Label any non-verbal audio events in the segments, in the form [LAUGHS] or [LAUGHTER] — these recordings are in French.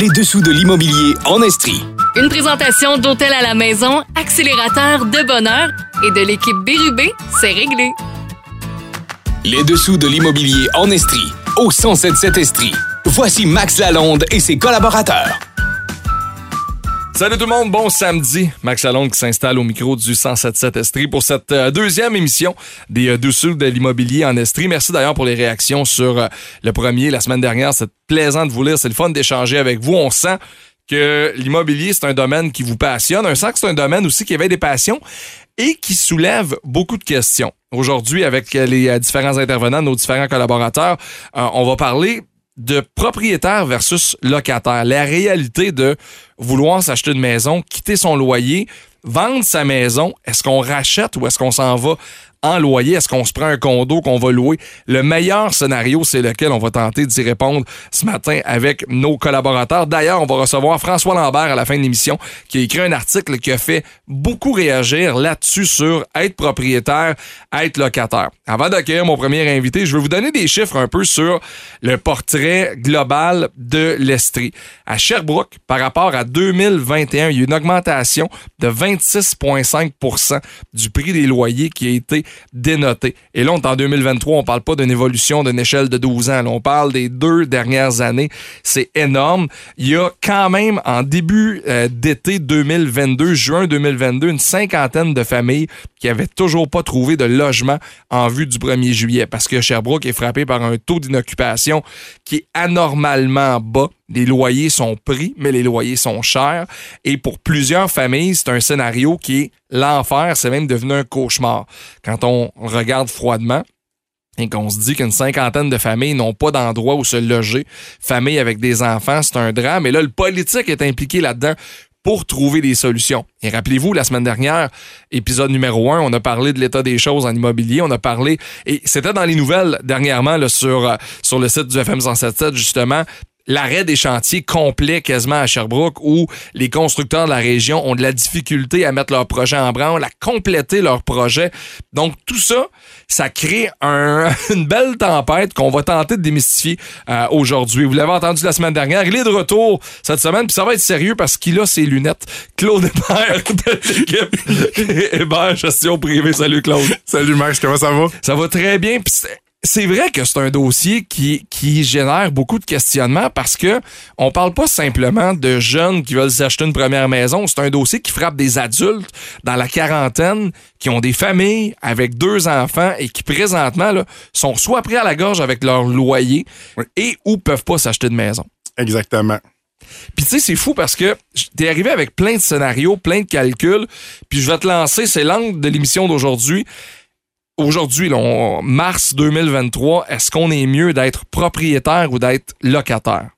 Les dessous de l'immobilier en Estrie. Une présentation d'Hôtel à la maison, accélérateur de bonheur et de l'équipe Bérubé, c'est réglé. Les dessous de l'immobilier en Estrie. Au 1077 Estrie. Voici Max Lalonde et ses collaborateurs. Salut tout le monde, bon samedi. Max Lalonde qui s'installe au micro du 1077 Estrie pour cette euh, deuxième émission des euh, de l'immobilier en Estrie. Merci d'ailleurs pour les réactions sur euh, le premier la semaine dernière. C'est plaisant de vous lire, c'est le fun d'échanger avec vous. On sent que l'immobilier, c'est un domaine qui vous passionne. On sent que c'est un domaine aussi qui éveille des passions et qui soulève beaucoup de questions. Aujourd'hui, avec les euh, différents intervenants, nos différents collaborateurs, on va parler de propriétaire versus locataire. La réalité de vouloir s'acheter une maison, quitter son loyer, vendre sa maison, est-ce qu'on rachète ou est-ce qu'on s'en va en loyer? Est-ce qu'on se prend un condo qu'on va louer? Le meilleur scénario, c'est lequel? On va tenter d'y répondre ce matin avec nos collaborateurs. D'ailleurs, on va recevoir François Lambert à la fin de l'émission qui a écrit un article qui a fait beaucoup réagir là-dessus sur être propriétaire, être locataire. Avant d'accueillir mon premier invité, je vais vous donner des chiffres un peu sur le portrait global de l'Estrie. À Sherbrooke, par rapport à 2021, il y a une augmentation de 26,5% du prix des loyers qui a été dénoté. Et là, est en 2023, on parle pas d'une évolution d'une échelle de 12 ans. Là, on parle des deux dernières années. C'est énorme. Il y a quand même, en début euh, d'été 2022, juin 2022, une cinquantaine de familles qui avaient toujours pas trouvé de logement en vue du 1er juillet parce que Sherbrooke est frappé par un taux d'inoccupation qui est anormalement bas. Les loyers sont pris, mais les loyers sont chers. Et pour plusieurs familles, c'est un scénario qui est l'enfer. C'est même devenu un cauchemar. Quand on regarde froidement, et qu'on se dit qu'une cinquantaine de familles n'ont pas d'endroit où se loger, famille avec des enfants, c'est un drame. Et là, le politique est impliqué là-dedans pour trouver des solutions. Et rappelez-vous, la semaine dernière, épisode numéro un, on a parlé de l'état des choses en immobilier, on a parlé, et c'était dans les nouvelles dernièrement sur, euh, sur le site du FM 177, justement, l'arrêt des chantiers complets quasiment à Sherbrooke où les constructeurs de la région ont de la difficulté à mettre leur projet en branle, à compléter leur projet. Donc tout ça, ça crée un, [LAUGHS] une belle tempête qu'on va tenter de démystifier euh, aujourd'hui. Vous l'avez entendu la semaine dernière, il est de retour cette semaine, puis ça va être sérieux parce qu'il a ses lunettes. Claude Hébert de l'équipe [LAUGHS] Hébert Gestion Privée. Salut Claude. Salut Max, comment ça va? Ça va très bien. C'est vrai que c'est un dossier qui, qui génère beaucoup de questionnements parce que on parle pas simplement de jeunes qui veulent s'acheter une première maison. C'est un dossier qui frappe des adultes dans la quarantaine qui ont des familles avec deux enfants et qui présentement là, sont soit pris à la gorge avec leur loyer et ou peuvent pas s'acheter de maison. Exactement. Puis tu sais, c'est fou parce que t'es arrivé avec plein de scénarios, plein de calculs, puis je vais te lancer, c'est l'angle de l'émission d'aujourd'hui aujourd'hui, mars 2023, est-ce qu'on est mieux d'être propriétaire ou d'être locataire?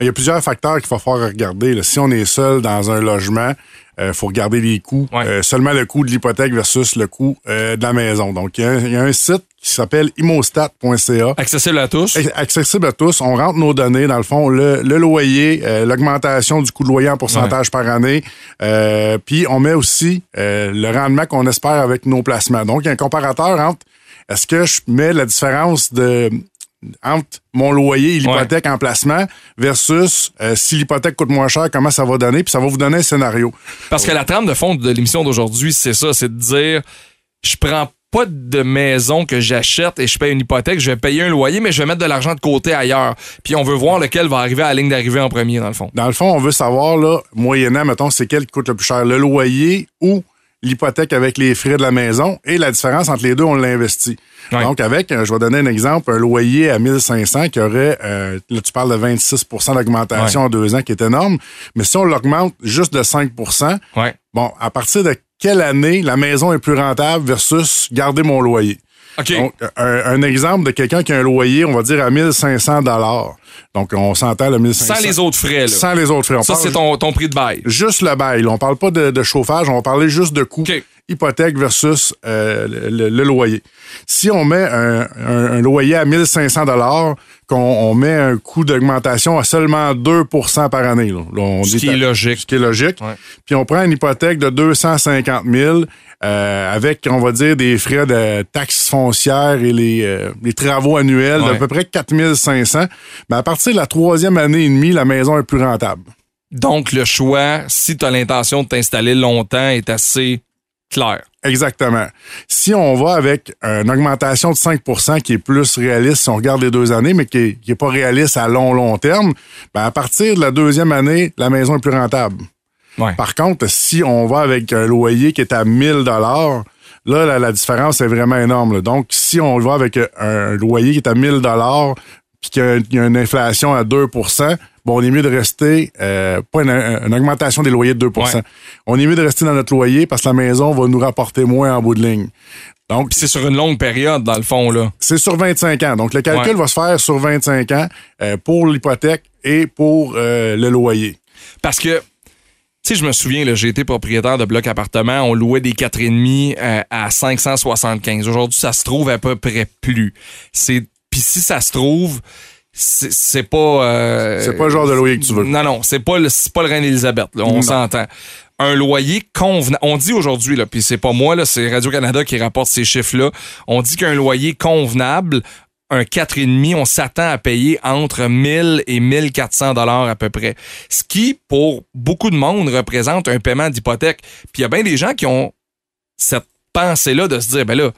Il y a plusieurs facteurs qu'il faut faire regarder. Si on est seul dans un logement, il euh, faut regarder les coûts. Euh, seulement le coût de l'hypothèque versus le coût euh, de la maison. Donc, il y, a un site qui s'appelle imostat.ca. Accessible à tous. Accessible à tous. On rentre nos données, dans le fond, le, loyer, l'augmentation du coût de loyer en pourcentage par année. Puis, on met aussi le rendement qu'on espère avec nos placements. Donc, il y a un comparateur entre est-ce que je mets la différence de entre mon loyer et l'hypothèque en placement versus euh, si l'hypothèque coûte moins cher, comment ça va donner, puis ça va vous donner un scénario. Parce que la trame de fond de l'émission d'aujourd'hui, c'est ça, c'est de dire je prends pas de maison que j'achète et je paye une hypothèque, je vais payer un loyer, mais je vais mettre de l'argent de côté ailleurs. Puis on veut voir lequel va arriver à la ligne d'arrivée en premier, dans le fond. Dans le fond, on veut savoir, là, moyennant, mettons, c'est quel qui coûte le plus cher, le loyer ou l'hypothèque avec les frais de la maison et la différence entre les deux, on l'investit. Donc, avec, euh, je vais donner un exemple, un loyer à 1500 qui aurait, euh, là, tu parles de 26% d'augmentation en deux ans, qui est énorme, mais si on l'augmente juste de 5% bon, à partir de quelle année la maison est plus rentable versus garder mon loyer? Donc, un, exemple de quelqu'un qui a un loyer, on va dire à 1500 dollars. Donc, on s'entend le 1500. Sans les autres frais, là. Sans les autres frais. ça, c'est ton, ton, prix de bail. Juste le bail. On parle pas de, chauffage, on va parler juste de coût hypothèque versus euh, le, le, loyer. Si on met un, un, loyer à 1500 dollars, qu'on on met un coût d'augmentation à seulement 2% par année. Là. on ce, qui est logique. ce qui est logique. Puis on prend une hypothèque de 250 000 euh, avec, on va dire, des frais de taxes foncières et les, euh, les travaux annuels d'à peu près 4500. Mais à partir de la troisième année et demie, la maison est plus rentable. Donc, le choix, si tu as l'intention de t'installer longtemps, est assez clair. Exactement. Si on va avec une augmentation de 5% qui est plus réaliste si on regarde les deux années, mais qui n'est pas réaliste à long, long terme, ben à partir de la deuxième année, la maison est plus rentable. Par contre, si on va avec un loyer qui est à 1000 dollars, là, la, différence est vraiment énorme. Donc, si on va avec un loyer qui est à 1000 dollars, puis qu'il y, a une inflation à 2 bon, on est mieux de rester, euh, pas une, augmentation des loyers de 2% On est mieux de rester dans notre loyer parce que la maison va nous rapporter moins en bout de ligne. Donc, c'est sur une longue période, dans le fond, là. C'est sur 25 ans. Donc, le calcul va se faire sur 25 ans euh, pour l'hypothèque et pour euh, le loyer. Parce que tu sais, je me souviens, j'ai été propriétaire de bloc appartement. On louait des 4,5 euh, à 575. Aujourd'hui, ça se trouve à peu près plus. C'est Puis si ça se trouve, c'est pas. Euh, c'est pas le genre de loyer que tu veux. Non, non, c'est pas le, pas le Reine Elisabeth. on s'entend. Un loyer convenable. On dit aujourd'hui, là, puis c'est pas moi, là, c'est Radio-Canada qui rapporte ces chiffres-là. On dit qu'un loyer convenable, un 4,5, on s'attend à payer entre 1000 et 1400 dollars à peu près. Ce qui, pour beaucoup de monde, représente un paiement d'hypothèque. Puis il y a bien des gens qui ont cette pensée-là de se dire, ben là,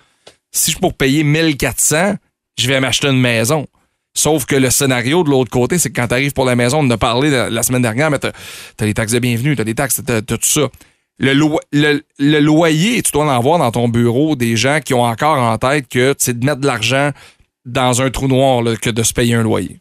si je pour payer 1400, je vais m'acheter une maison. Sauf que le scénario de l'autre côté, c'est que quand tu arrives pour la maison, on en a parlé la semaine dernière, mais tu as, les taxes de bienvenue, tu as des taxes, tu as, tout ça. Le, le, loyer, tu dois en avoir dans ton bureau des gens qui ont encore en tête que c'est de mettre de l'argent dans un trou noir que de se payer un loyer.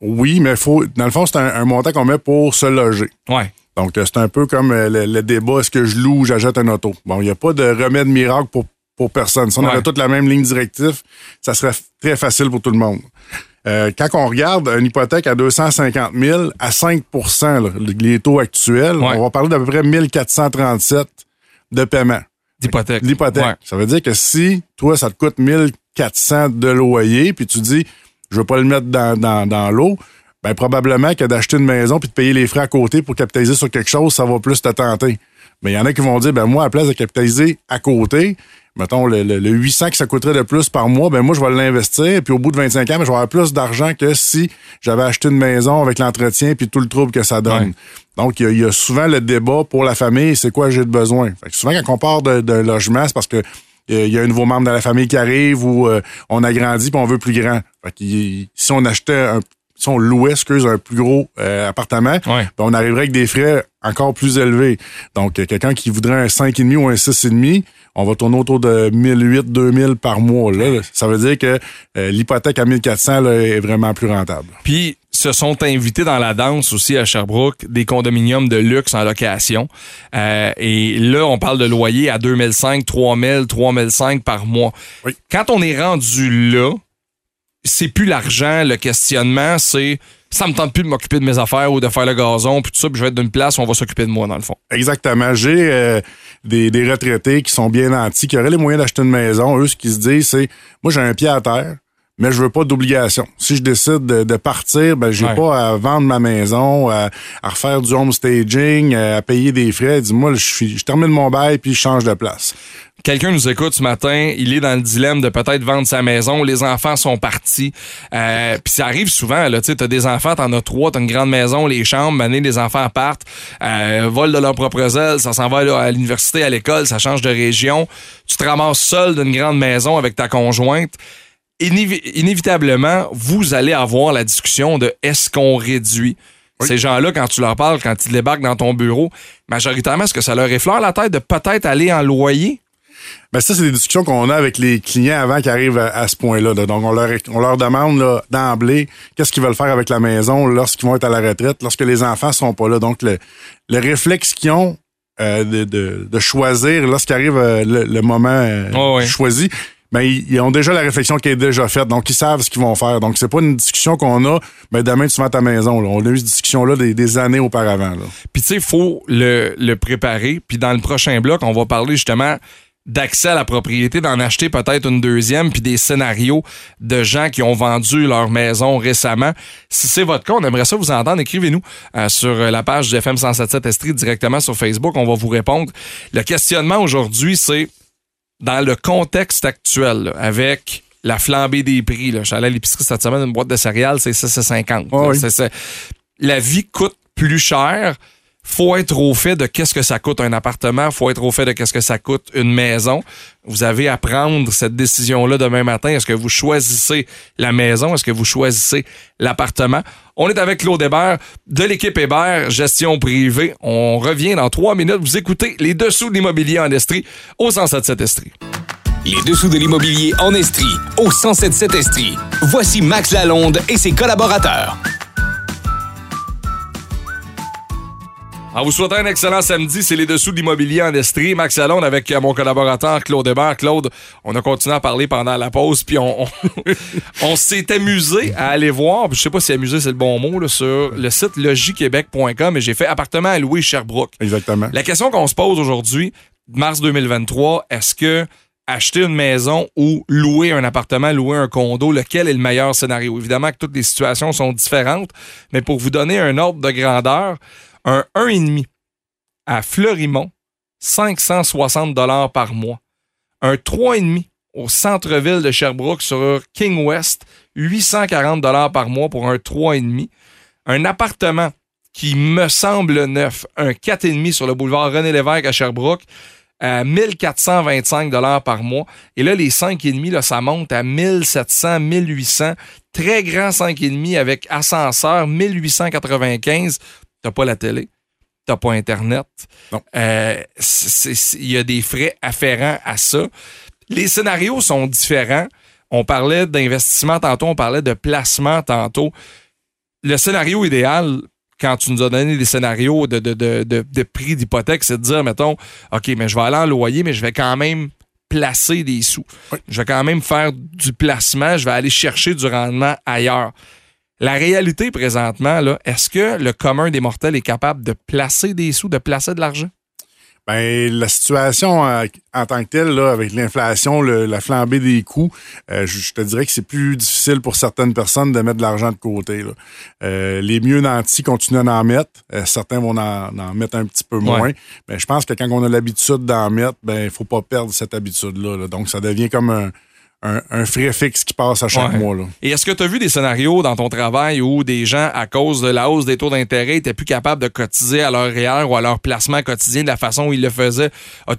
Oui, mais faut, dans le fond, c'est un, montant qu'on met pour se loger. Ouais. Donc, c'est un peu comme euh, le, débat, est-ce que je loue ou j'achète un auto? Bon, il n'y a pas de remède miracle pour, pour personne. Si on avait toute la même ligne directive, ça serait très facile pour tout le monde. Euh, quand on regarde une hypothèque à 250 000 à 5% les taux actuels, on va parler d'à peu près 1437 de paiement. D'hypothèque. L'hypothèque. Ça veut dire que si, toi, ça te coûte 1400 de loyer, puis tu dis, je veux pas le mettre dans, dans, dans l'eau, ben probablement que d'acheter une maison puis de payer les frais à côté pour capitaliser sur quelque chose, ça va plus te tenter. Mais il y en a qui vont dire, ben moi, à la place de capitaliser à côté, mettons, le, le, 800 que ça coûterait de plus par mois, ben moi, je vais l'investir, puis au bout de 25 ans, ben, je vais avoir plus d'argent que si j'avais acheté une maison avec l'entretien puis tout le trouble que ça donne. Donc, il y, a souvent le débat pour la famille, c'est quoi j'ai de besoin? Fait que souvent, quand on part d'un logement, c'est parce que il y a un nouveau membre de la famille qui arrive ou euh, on a grandi puis on veut plus grand. Fait que, si on achetait un si on louait, excuse, un plus gros euh, appartement, ben, on arriverait avec des frais encore plus élevés. Donc, quelqu'un qui voudrait un 5,5 ou un 6,5, on va tourner autour de 1008, 2000 par mois. Là. Ça veut dire que euh, l'hypothèque à 1400 là, est vraiment plus rentable. Puis, se sont invités dans la danse aussi à Sherbrooke des condominiums de luxe en location. Euh, et là, on parle de loyer à 2005, 3000, 3005 par mois. Quand on est rendu là, c'est plus l'argent, le questionnement, c'est ça me tente plus de m'occuper de mes affaires ou de faire le gazon, puis tout ça, puis je vais être d'une place où on va s'occuper de moi, dans le fond. Exactement. J'ai euh, des, des, retraités qui sont bien nantis, qui auraient les moyens d'acheter une maison. Eux, ce qu'ils se disent, c'est moi, j'ai un pied à terre, mais je veux pas d'obligation. Si je décide de, partir, ben j'ai pas à vendre ma maison, à, refaire du home staging, à payer des frais. Dis-moi, je, je termine mon bail puis je change de place. Quelqu'un nous écoute ce matin, il est dans le dilemme de peut-être vendre sa maison, les enfants sont partis. Euh, puis ça arrive souvent, là, tu as des enfants, t'en as trois, t'as une grande maison, les chambres, mané, les enfants partent, euh, volent de leurs propres ailes, ça s'en va à l'université, à l'école, ça change de région. Tu te ramasses seul d'une grande maison avec ta conjointe inévitablement, vous allez avoir la discussion de est-ce qu'on réduit. Ces gens-là, quand tu leur parles, quand ils débarquent dans ton bureau, majoritairement, est-ce que ça leur effleure la tête de peut-être aller en loyer? Ben ça, c'est des discussions qu'on a avec les clients avant qu'ils arrivent à, ce point-là. Donc, on leur, on leur demande d'emblée qu'est-ce qu'ils veulent faire avec la maison lorsqu'ils vont être à la retraite, lorsque les enfants sont pas là. Donc, le, le réflexe qu'ils ont euh, de, de, choisir lorsqu'arrive euh, le, moment euh, oh, choisi, ben, ils, ont déjà la réflexion qui est déjà faite, donc ils savent ce qu'ils vont faire. Donc, c'est pas une discussion qu'on a, ben, demain, tu vas ta maison. Là. On a eu cette discussion-là des, années auparavant. Puis, tu sais, il faut le, le préparer. Puis, dans le prochain bloc, on va parler justement d'accès à la propriété, d'en acheter peut-être une deuxième, puis des scénarios de gens qui ont vendu leur maison récemment. Si c'est votre cas, on aimerait ça vous entendre. Écrivez-nous euh, sur la page du FM 177 Estrie directement sur Facebook. On va vous répondre. Le questionnement aujourd'hui, c'est dans le contexte actuel, avec la flambée des prix. Là. Je suis allé à l'épicerie cette semaine, une boîte de céréales, c'est 6,50. Oh La vie coûte plus cher faut être au fait de qu'est-ce que ça coûte un appartement, faut être au fait de qu'est-ce que ça coûte une maison. Vous avez à prendre cette décision-là demain matin. Est-ce que vous choisissez la maison? Est-ce que vous choisissez l'appartement? On est avec Claude Hébert de l'équipe Hébert, gestion privée. On revient dans trois minutes. Vous écoutez les dessous de l'immobilier en Estrie au 177 Estrie. Les dessous de l'immobilier en Estrie au 177 Estrie. Voici Max Lalonde et ses collaborateurs. En vous souhaitant un excellent samedi, c'est les dessous de l'immobilier en Estrie. Max Salon avec euh, mon collaborateur Claude Hébert. Claude, on a continué à parler pendant la pause, puis on, on, [LAUGHS] s'est amusé à aller voir, je sais pas si amusé c'est le bon mot, là, sur le site logiquequebec.com et j'ai fait appartement à louer Sherbrooke. Exactement. La question qu'on se pose aujourd'hui, mars 2023, est-ce que acheter une maison ou louer un appartement, louer un condo, lequel est le meilleur scénario? Évidemment que toutes les situations sont différentes, mais pour vous donner un ordre de grandeur, un 1,5 à Fleurimont, 560 dollars par mois. Un 3,5 au centre-ville de Sherbrooke sur King West, 840 dollars par mois pour un 3,5. Un appartement qui me semble neuf, un 4,5 sur le boulevard René Lévesque à Sherbrooke, à 1425 dollars par mois. Et là, les 5,5, là, ça monte à 1700, 1800. Très grand 5,5 avec ascenseur, 1895 t'as pas la télé, t'as pas Internet. Euh, il y a des frais afférents à ça. Les scénarios sont différents. On parlait d'investissement tantôt, on parlait de placement tantôt. Le scénario idéal, quand tu nous as donné des scénarios de, de, prix d'hypothèque, c'est de dire, mettons, OK, mais je vais aller en loyer, mais je vais quand même placer des sous. Je vais quand même faire du placement, je vais aller chercher du rendement ailleurs. La réalité présentement, là, est-ce que le commun des mortels est capable de placer des sous, de placer de l'argent? Ben, la situation euh, en, tant que telle, là, avec l'inflation, la flambée des coûts, euh, je, te dirais que c'est plus difficile pour certaines personnes de mettre de l'argent de côté. Euh, les mieux nantis continuent d'en mettre. certains vont en, mettre un petit peu moins. Mais ben, je pense que quand on a l'habitude d'en mettre, ben il faut pas perdre cette habitude-là. Là. Donc, ça devient comme un, un, frais fixe qui passe à chaque mois. Là. Et est-ce que tu as vu des scénarios dans ton travail où des gens, à cause de la hausse des taux d'intérêt, étaient plus capables de cotiser à leur REER ou à leur placement quotidien de la façon où ils le faisaient? Ah,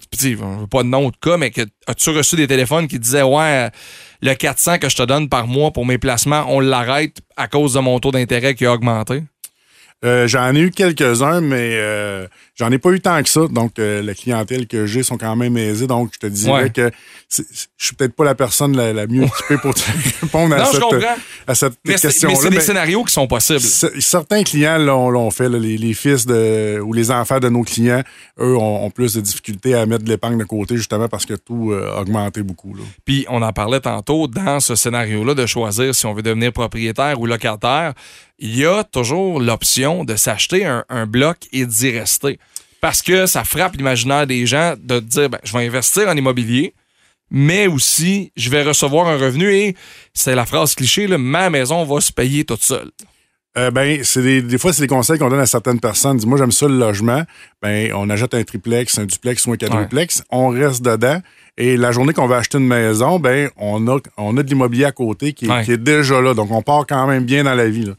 pas de nom de cas, mais as-tu reçu des téléphones qui disaient Ouais, le 400 que je te donne par mois pour mes placements, on l'arrête à cause de mon taux d'intérêt qui a augmenté? Euh, j'en ai eu quelques-uns, mais euh, j'en ai pas eu tant que ça. Donc, euh, la clientèle que j'ai sont quand même aisées. Donc, je te dirais que je suis peut-être pas la personne la, mieux équipée pour te [LAUGHS] répondre à, cette, à cette question-là. Mais c'est des scénarios qui sont possibles. Certains clients l'ont fait. les, fils de, ou les enfants de nos clients, eux, ont, plus de difficultés à mettre de l'épargne de côté, justement parce que tout a augmenté beaucoup. Puis, on en parlait tantôt, dans ce scénario-là, de choisir si on veut devenir propriétaire ou locataire il y a toujours l'option de s'acheter un, bloc et d'y rester. Parce que ça frappe l'imaginaire des gens de dire ben, je vais investir en immobilier, mais aussi je vais recevoir un revenu et c'est la phrase cliché, là, ma maison va se payer toute seule. Euh, ben, c'est des, des fois, c'est des conseils qu'on donne à certaines personnes. Dis, moi, j'aime ça le logement. Ben, on achète un triplex, un duplex ou un quadruplex. On reste dedans. Et la journée qu'on va acheter une maison, ben, on a, on a de l'immobilier à côté qui, qui, est déjà là. Donc, on part quand même bien dans la vie. Là.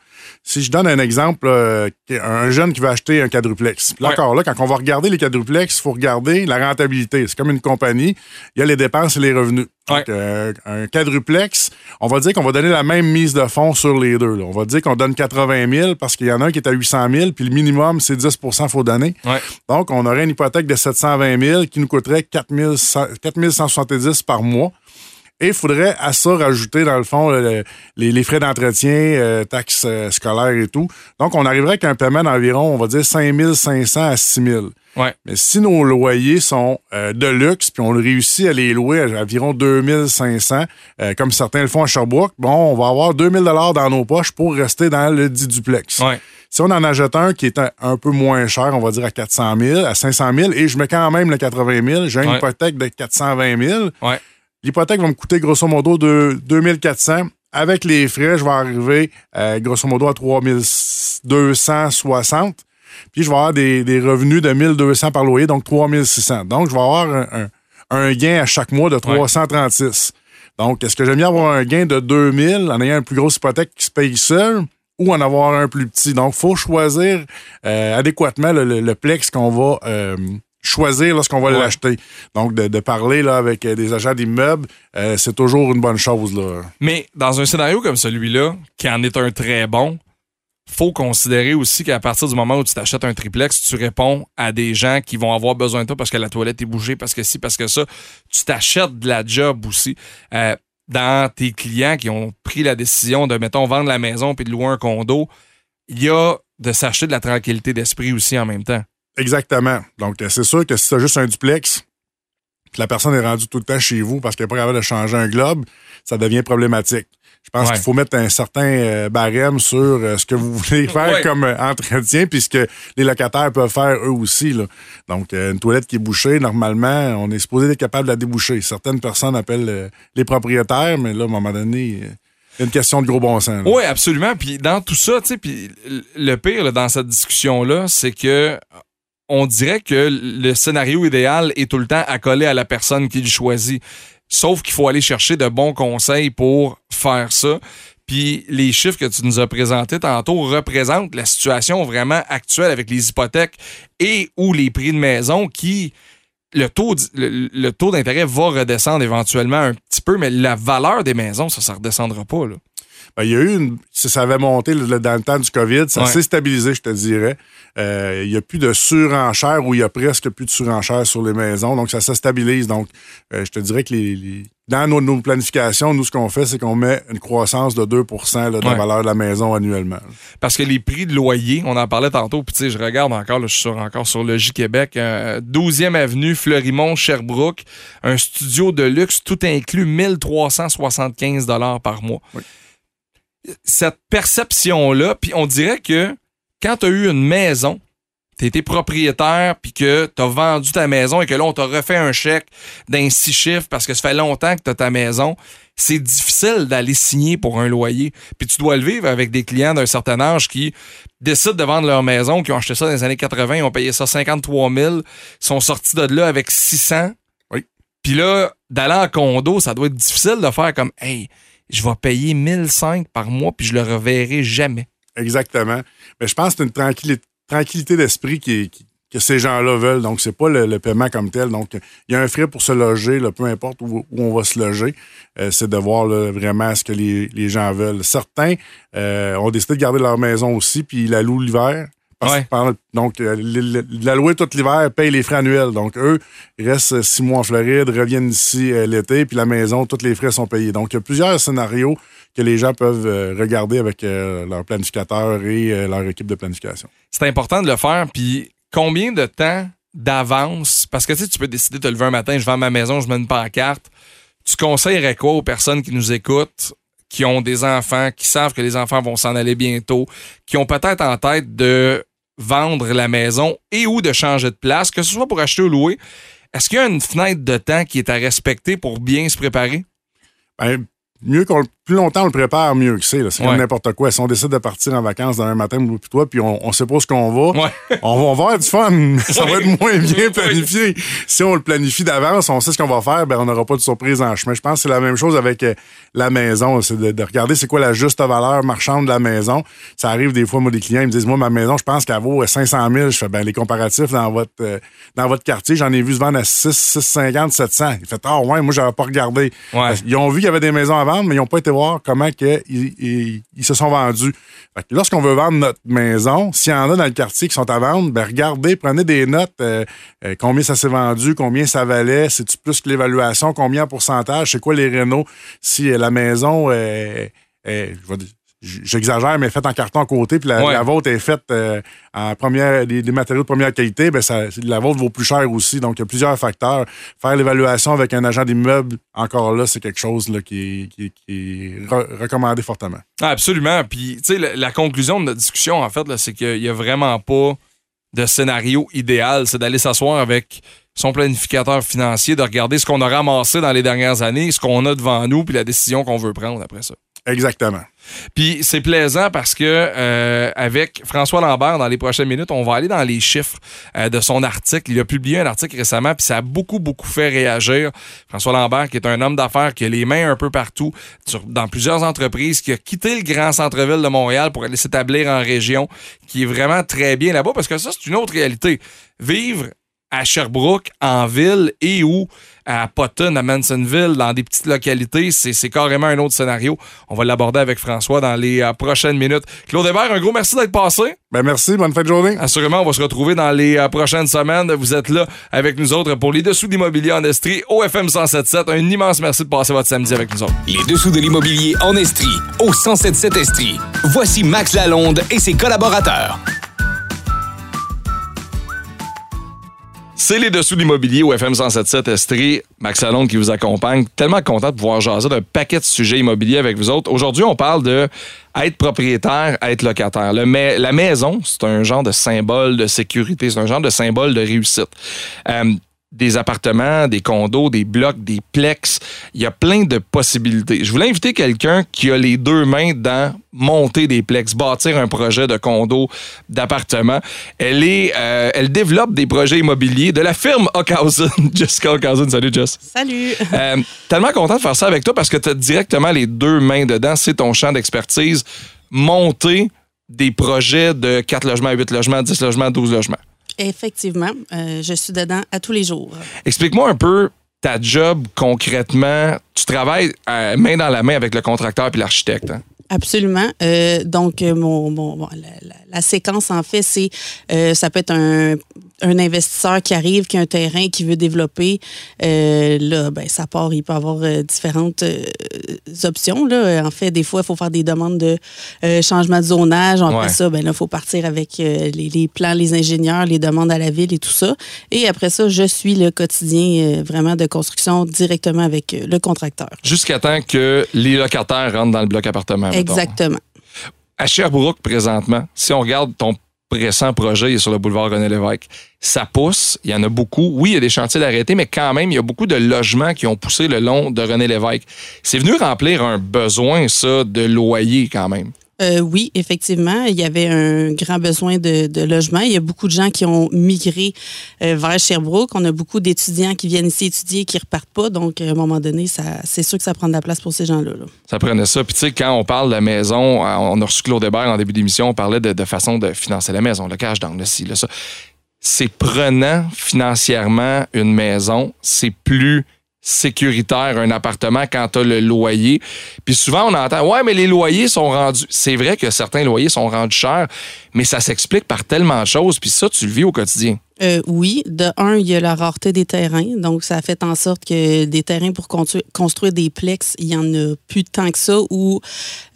Si je donne un exemple, euh, un jeune qui veut acheter un quadruplex. Là, encore là, quand on va regarder les quadruplex, il faut regarder la rentabilité. C'est comme une compagnie. Il y a les dépenses et les revenus. Donc, euh, un quadruplex, on va dire qu'on va donner la même mise de fonds sur les deux. On va dire qu'on donne 80 000 parce qu'il y en a un qui est à 800 000, puis le minimum, c'est 10 qu'il faut donner. Donc, on aurait une hypothèque de 720 000 qui nous coûterait 4 170 par mois. Et il faudrait à ça rajouter, dans le fond, le- les, les frais d'entretien, euh, taxes euh, scolaires et tout. Donc, on arriverait avec un paiement d'environ, on va dire, 5500 à 6000. Ouais. Mais si nos loyers sont euh, de luxe, puis on réussit à les louer à environ 2500, euh, comme certains le font à Sherbrooke, bon, on va avoir 2000 dollars dans nos poches pour rester dans le dit duplex. Ouais. Si on en achète un qui est un, un peu moins cher, on va dire à 400 000, à 500 000, et je mets quand même le 80 000, j'ai une Ouais. hypothèque de 420 000, Ouais. L'hypothèque va me coûter grosso modo de 2400. Avec les frais, je vais arriver euh, grosso modo à 3260. Puis je vais avoir des, des revenus de 1200 par loyer, donc 3600. Donc, je vais avoir un, un- un gain à chaque mois de 336. Donc, est-ce que j'aime bien avoir un gain de 2000 en ayant une plus grosse hypothèque qui se paye seul ou en avoir un plus petit? Donc, il faut choisir euh, adéquatement le, le- le plex qu'on va euh, choisir lorsqu'on va Ouais. l'acheter. Donc, de, de parler là, avec euh, des agents d'immeubles, euh, c'est toujours une bonne chose. Là. Mais dans un scénario comme celui-là, qui en est un très bon, faut considérer aussi qu'à partir du moment où tu t'achètes un triplex, tu réponds à des gens qui vont avoir besoin de toi parce que la toilette est bougée, parce que si, parce que ça. Tu t'achètes de la job aussi. Euh, dans tes clients qui ont pris la décision de, mettons, vendre la maison puis de louer un condo, il y a de s'acheter de la tranquillité d'esprit aussi en même temps. Exactement. Donc, euh, c'est sûr que si tu as juste un duplex, que la personne est rendue tout le temps chez vous parce qu'elle n'est pas capable de changer un globe, ça devient problématique. Je pense Ouais. qu'il faut mettre un certain euh, barème sur euh, ce que vous voulez [LAUGHS] faire Ouais. comme euh, entretien, puis ce que les locataires peuvent faire eux aussi. Là. Donc, une toilette qui est bouchée, normalement, on est supposé être capable de la déboucher. Certaines personnes appellent les propriétaires, mais là, à un moment donné, il y a une question de gros bon sens. là. Oui, absolument. Puis dans tout ça, tu sais, puis le pire là, dans cette discussion-là, c'est que on dirait que le scénario idéal est tout le temps accolé à la personne qui le choisit. Sauf qu'il faut aller chercher de bons conseils pour faire ça. Puis les chiffres que tu nous as présentés tantôt représentent la situation vraiment actuelle avec les hypothèques et ou les prix de maison qui le taux, le, taux d'intérêt va redescendre éventuellement un petit peu, mais la valeur des maisons, ça, ça redescendra pas. Ben, il y a eu une. Ça, avait monté dans le temps du COVID. Ça Ouais. s'est stabilisé, je te dirais. Euh, il n'y a plus de surenchère ou il y a presque plus de surenchère sur les maisons. Donc, ça se stabilise. Donc, euh, je te dirais que les, les- dans nos, nos planifications, nous, ce qu'on fait, c'est qu'on met une croissance de 2 là, de la valeur de la maison annuellement. Parce que les prix de loyer, on en parlait tantôt, puis tu sais, je regarde encore, là, je suis sur- encore sur le J-Québec, euh, 12e avenue, Fleurimont, Sherbrooke, un studio de luxe, tout inclus, 1375 par mois. Oui. Cette perception-là, puis on dirait que quand tu as eu une maison, tu été propriétaire, puis que tu as vendu ta maison et que là, on t'a refait un chèque d'un six chiffres parce que ça fait longtemps que tu as ta maison, c'est difficile d'aller signer pour un loyer. Puis tu dois le vivre avec des clients d'un certain âge qui décident de vendre leur maison, qui ont acheté ça dans les années 80, ils ont payé ça 53 000, sont sortis de là avec 600. Oui. Puis là, d'aller en condo, ça doit être difficile de faire comme, hey, je vais payer 1005 par mois, puis je le reverrai jamais. Exactement. Mais je pense que c'est une tranquillité, d'esprit que ces gens-là veulent. Donc, c'est pas le, paiement comme tel. Donc, il y a un frais pour se loger, peu importe où, on va se loger. Euh, c'est de voir vraiment ce que les, les gens veulent. Certains euh, ont décidé de garder leur maison aussi, puis ils la louent l'hiver. Parce- Ouais. pendant- donc, euh, tout l'hiver, paye les frais annuels. Donc, eux, ils restent euh, six mois en Floride, reviennent ici euh, l'été, puis la maison, tous les frais sont payés. Donc, il y a plusieurs scénarios que les gens peuvent regarder avec leur planificateur et leur équipe de planification. c'est important de le faire. Puis combien de temps d'avance? Parce que tu sais, tu peux décider de te lever un matin, je vends ma maison, je mets une pancarte. Tu conseillerais quoi aux personnes qui nous écoutent, qui ont des enfants, qui savent que les enfants vont s'en aller bientôt, qui ont peut-être en tête de vendre la maison et ou de changer de place, que ce soit pour acheter ou louer? Est-ce qu'il y a une fenêtre de temps qui est à respecter pour bien se préparer? Ben, mieux qu'on le- plus longtemps on le prépare, mieux que c'est. C'est Ouais. comme n'importe quoi. Si on décide de partir en vacances demain matin, moi puis toi, puis on, on sait pas ce qu'on va, Ouais. on, [LAUGHS] va, on va avoir du fun, [LAUGHS] ça va être moins bien planifié. Si on le planifie d'avance, on sait ce qu'on va faire, ben on n'aura pas de surprise en chemin. Je pense que c'est la même chose avec euh, la maison. C'est de, de regarder c'est quoi la juste valeur marchande de la maison. Ça arrive des fois, moi, des clients ils me disent, moi, ma maison, je pense qu'elle vaut euh, 500 000. Je fais, ben les comparatifs dans votre euh, dans votre quartier, j'en ai vu se vendre à 6, 650, 700. Il fait, ah ouais, moi, j'avais pas regardé. Ils ont vu qu'il y avait des maisons à vendre, mais ils n'ont pas été voir comment ils, se sont vendus. Lorsqu'on veut vendre notre maison, s'il y en a dans le quartier qui sont à vendre, ben regardez, prenez des notes, euh, euh, combien ça s'est vendu, combien ça valait, c'est-tu plus que l'évaluation, combien en pourcentage, c'est quoi les rénaux, si euh, la maison est, je j'exagère, mais faite en carton à côté, puis la, Ouais. la vôtre est faite euh, en première, des, matériaux de première qualité, ben ça, la vôtre vaut plus cher aussi. Donc, il y a plusieurs facteurs. Faire l'évaluation avec un agent d'immeuble, encore là, c'est quelque chose là, qui, est- qui, est- qui est re- recommandé fortement. Ah, absolument. Puis, tu sais, la, la conclusion de notre discussion, en fait, c'est qu'il n'y a vraiment pas de scénario idéal. C'est d'aller s'asseoir avec son planificateur financier, de regarder ce qu'on a ramassé dans les dernières années, ce qu'on a devant nous, puis la décision qu'on veut prendre après ça. Exactement. Puis c'est plaisant parce que euh, avec François Lambert, dans les prochaines minutes, on va aller dans les chiffres euh, de son article. Il a publié un article récemment, puis ça a beaucoup, beaucoup fait réagir. François Lambert, qui est un homme d'affaires qui a les mains un peu partout, dans plusieurs entreprises, qui a quitté le grand centre-ville de Montréal pour aller s'établir en région, qui est vraiment très bien là-bas, parce que ça, c'est une autre réalité. Vivre à Sherbrooke, en ville, et ou à Potton, à Mansonville, dans des petites localités, c'est carrément un autre scénario. On va l'aborder avec François dans les euh, prochaines minutes. Claude Hébert, un gros merci d'être passé. Ben merci, bonne fin de journée. Assurément, on va se retrouver dans les euh, prochaines semaines. Vous êtes là avec nous autres pour les dessous d'immobilier en Estrie au FM 107.7. Un immense merci de passer votre samedi avec nous autres. Les dessous de l'immobilier en Estrie, au 1077 Estrie. Voici Max Lalonde et ses collaborateurs. C'est les dessous de l'immobilier au FM 107.7 Estrie. Max Alonde qui vous accompagne. Tellement content de pouvoir jaser d'un paquet de sujets immobiliers avec vous autres. Aujourd'hui, on parle de être propriétaire, être locataire. La maison, c'est un genre de symbole de sécurité, c'est un genre de symbole de réussite. Euh, des appartements, des condos, des blocs, des plex. Il y a plein de possibilités. Je voulais inviter quelqu'un qui a les deux mains dans monter des plex, bâtir un projet de condo, d'appartement. Elle est, euh, elle développe des projets immobiliers de la firme Ockhausen. [LAUGHS] Jessica Ockhausen, salut Jess. Salut! Euh, tellement content de faire ça avec toi parce que tu as directement les deux mains dedans. C'est ton champ d'expertise. Monter des projets de 4 logements, 8 logements, 10 logements, 12 logements. Effectivement, euh, je suis dedans à tous les jours. Explique-moi un peu ta job concrètement. Tu travailles euh, main dans la main avec le contracteur puis l'architecte. hein? Absolument. Euh, donc, mon, la, la- la séquence, en fait, c'est euh, ça peut être un, un investisseur qui arrive, qui a un terrain, qui veut développer. Euh, là, ben, ça part, il peut avoir euh, différentes euh, options. Là. En fait, des fois, il faut faire des demandes de changement de zonage. Après Ouais. ça, ben, il faut partir avec les, les plans, les ingénieurs, les demandes à la ville et tout ça. Et après ça, je suis le quotidien vraiment de construction directement avec le contracteur. Jusqu'à temps que les locataires rentrent dans le bloc appartement. mettons. Exactement. À Sherbrooke, présentement, si on regarde ton récent projet, sur le boulevard René Lévesque, ça pousse, il y en a beaucoup. Oui, il y a des chantiers d'arrêté, mais quand même, il y a beaucoup de logements qui ont poussé le long de René Lévesque. C'est venu remplir un besoin, ça, de loyer quand même. Euh, oui, effectivement, il y avait un grand besoin de, logement. Il y a beaucoup de gens qui ont migré euh, vers Sherbrooke. On a beaucoup d'étudiants qui viennent ici étudier et qui repartent pas. Donc, à un moment donné, c'est sûr que ça prend de la place pour ces gens-là. là. Ça prenait ça. Puis tu sais, quand on parle de la maison, euh, on a reçu Claude Hébert en début d'émission, on parlait de, façon de financer la maison, le cash down, le ci, ça. C'est prenant financièrement une maison. C'est plus sécuritaire un appartement quand tu le loyer. Puis souvent, on entend, ouais, mais les loyers sont rendus. C'est vrai que certains loyers sont rendus chers, mais ça s'explique par tellement de choses. Puis ça, tu le vis au quotidien. Euh, oui, de un, il y a la rareté des terrains. Donc, ça a fait en sorte que des terrains pour constru- construire des plex, il y en a plus tant que ça où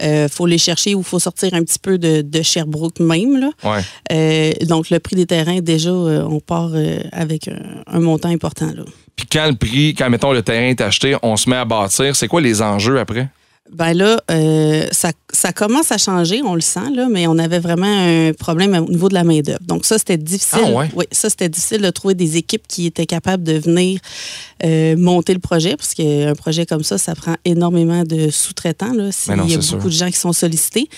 il faut les chercher ou il faut sortir un petit peu de, de Sherbrooke même. Là. Ouais. Euh, donc, le prix des terrains, déjà, euh, on part euh, avec un, un montant important. Là. Puis quand le prix, quand mettons le terrain est acheté, on se met à bâtir, c'est quoi les enjeux après? Ben là, euh, ça, ça commence à changer, on le sent, là, mais on avait vraiment un problème au niveau de la main-d'œuvre. Donc, ça, c'était difficile. Ah ouais? Oui, ça, c'était difficile de trouver des équipes qui étaient capables de venir euh, monter le projet, parce qu'un projet comme ça, ça prend énormément de sous-traitants. là, s'il non, y a beaucoup sûr. de gens qui sont sollicités.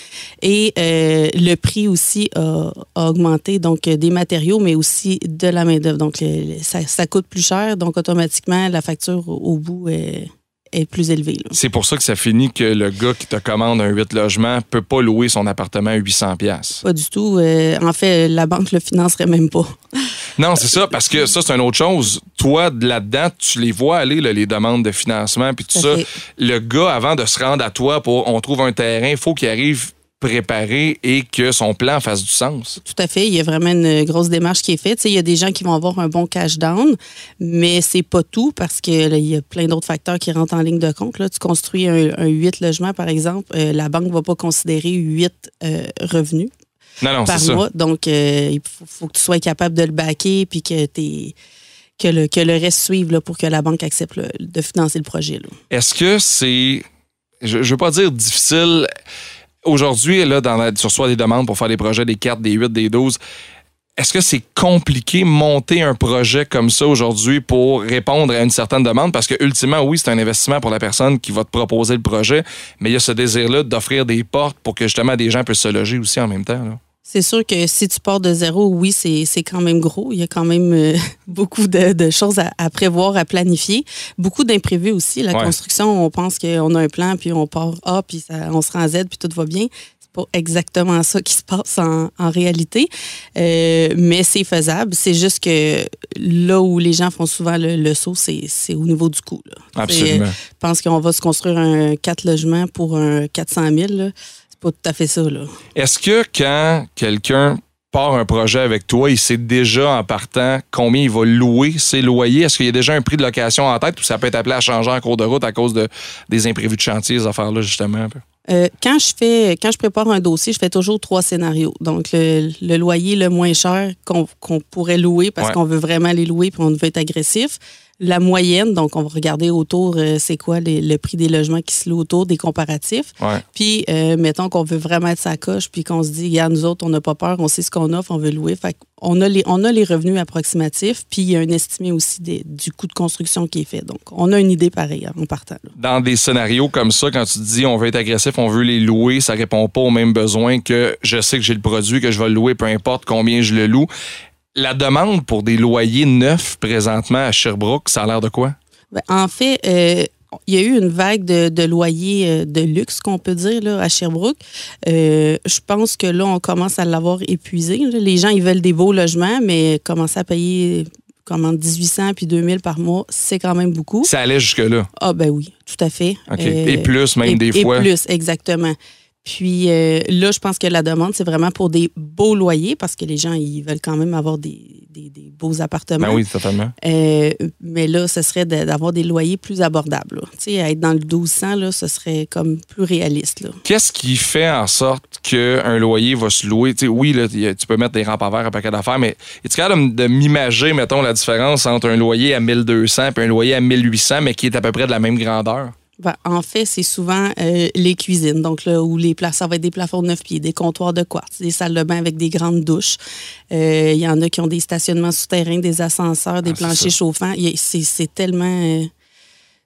Et euh, le prix aussi a, a augmenté, donc euh, des matériaux, mais aussi de la main-d'œuvre. Donc, ça, ça coûte plus cher, donc automatiquement, la facture au, au bout est, est plus élevée. là. C'est pour ça que ça finit que le gars qui te commande un 8 logements peut pas louer son appartement à 800 pièces. Pas du tout. Euh, en fait, la banque le financerait même pas. [LAUGHS] Non, c'est ça, parce que ça, c'est une autre chose. Toi, de là-dedans, tu les vois aller, là, les demandes de financement, puis tout ça. fait. Le gars, avant de se rendre à toi pour on trouve un terrain, il faut qu'il arrive préparé et que son plan fasse du sens. Tout à fait. Il y a vraiment une grosse démarche qui est faite. Tu il y a des gens qui vont avoir un bon cash down, mais c'est pas tout parce que là, il y a plein d'autres facteurs qui rentrent en ligne de compte. Là, tu construis un, un 8 logements, par exemple, euh, la banque va pas considérer 8 euh, revenus Non, non, c'est par ça. mois. Donc, euh, il faut, faut que tu sois capable de le backer puis que t'es- que le, que le reste suive là, pour que la banque accepte de financer le projet. Est-ce que c'est, je, je veux pas dire difficile, aujourd'hui, là, dans la, des demandes pour faire des projets des 4, des 8, des 12. Est-ce que c'est compliqué monter un projet comme ça aujourd'hui pour répondre à une certaine demande? Parce que, ultimement, oui, c'est un investissement pour la personne qui va te proposer le projet, mais il y a ce désir-là d'offrir des portes pour que justement des gens puissent se loger aussi en même temps. C'est sûr que si tu pars de zéro, oui, c'est c'est quand même gros. Il y a quand même euh, [LAUGHS] beaucoup de, de choses à, à prévoir, à planifier. Beaucoup d'imprévus aussi. La Ouais. construction, on pense qu'on a un plan, puis on part A, puis ça- on se rend Z, puis tout va bien. C'est pas exactement ça qui se passe en, en réalité. Euh, mais c'est faisable. C'est juste que là où les gens font souvent le, le saut, c'est c'est au niveau du coût. là. Absolument. C'est- Je pense qu'on va se construire un 4 logements pour un 400 000. là. Pas tout à fait ça. Là. Est-ce que quand quelqu'un part un projet avec toi, il sait déjà en partant combien il va louer ses loyers? Est-ce qu'il y a déjà un prix de location en tête ou ça peut être appelé à changer en cours de route à cause de, des imprévus de chantier, ces affaires-là, justement? un peu? Euh, quand je fais, quand je prépare un dossier, je fais toujours trois scénarios. Donc le, le loyer le moins cher qu'on pourrait louer parce Ouais. qu'on veut vraiment les louer puis on veut être agressif. La moyenne, donc on va regarder autour, euh, c'est quoi les- le prix des logements qui se louent autour, des comparatifs. Ouais. Puis euh, mettons qu'on veut vraiment être sa coche, puis qu'on se dit, regarde, nous autres, on n'a pas peur, on sait ce qu'on offre, on veut louer. Fait on a les, on a les revenus approximatifs, puis il y a un estimé aussi des- du coût de construction qui est fait. Donc on a une idée pareille en partant. là. Dans des scénarios comme ça, quand tu te dis on veut être agressif, on veut les louer, ça répond pas aux mêmes besoins que je sais que j'ai le produit, que je vais le louer, peu importe combien je le loue. La demande pour des loyers neufs présentement à Sherbrooke, ça a l'air de quoi? Ben, en fait, euh, il y a eu une vague de, de loyers euh, de luxe, qu'on peut dire, là, à Sherbrooke. Euh, je pense que là, on commence à l'avoir épuisé. là. Les gens, ils veulent des beaux logements, mais commencer à payer comme entre 1800 puis 2000 par mois, c'est quand même beaucoup. Ça allait jusque-là? Ah ben oui, tout à fait. Euh, et plus, même et- des et fois. plus, exactement. Puis euh, là, je pense que la demande, c'est vraiment pour des beaux loyers parce que les gens, ils veulent quand même avoir des, des- des beaux appartements. Ben oui, totalement. Euh, mais là, ce serait d'avoir des loyers plus abordables. Tu sais, être dans le 1200, là, ce serait comme plus réaliste. Qu'est-ce qui fait en sorte qu'un loyer va se louer? Tu sais, oui, là, tu peux mettre des rampes à verre, un paquet d'affaires, mais es-tu capable de, de m'imager, mettons, la différence entre un loyer à 1200 et un loyer à 1800, mais qui est à peu près de la même grandeur? Ben, en fait, c'est souvent euh, les cuisines. Donc, là, où les places, ça va être des plafonds de 9 pieds, des comptoirs de quartz, des salles de bain avec des grandes douches. Euh, Il y en a qui ont des stationnements souterrains, des ascenseurs, des Ah, planchers chauffants. C'est tellement. euh,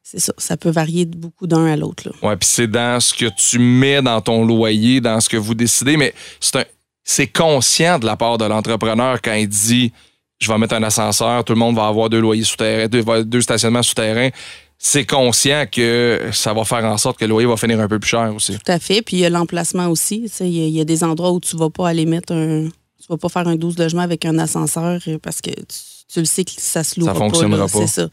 c'est ça. Ça peut varier beaucoup d'un à l'autre. Ouais, puis c'est dans ce que tu mets dans ton loyer, dans ce que vous décidez, mais c'est conscient de la part de l'entrepreneur quand il dit je vais mettre un ascenseur, tout le monde va avoir deux loyers souterrains, deux, deux stationnements souterrains. C'est conscient que ça va faire en sorte que le loyer va finir un peu plus cher aussi. Tout à fait. Puis il y a l'emplacement aussi. Il y, a- il y a des endroits où tu vas pas aller mettre un. Tu vas pas faire un 12 logements avec un ascenseur parce que tu, tu le sais que ça se loue Ça pas. fonctionnera là. pas. C'est ça.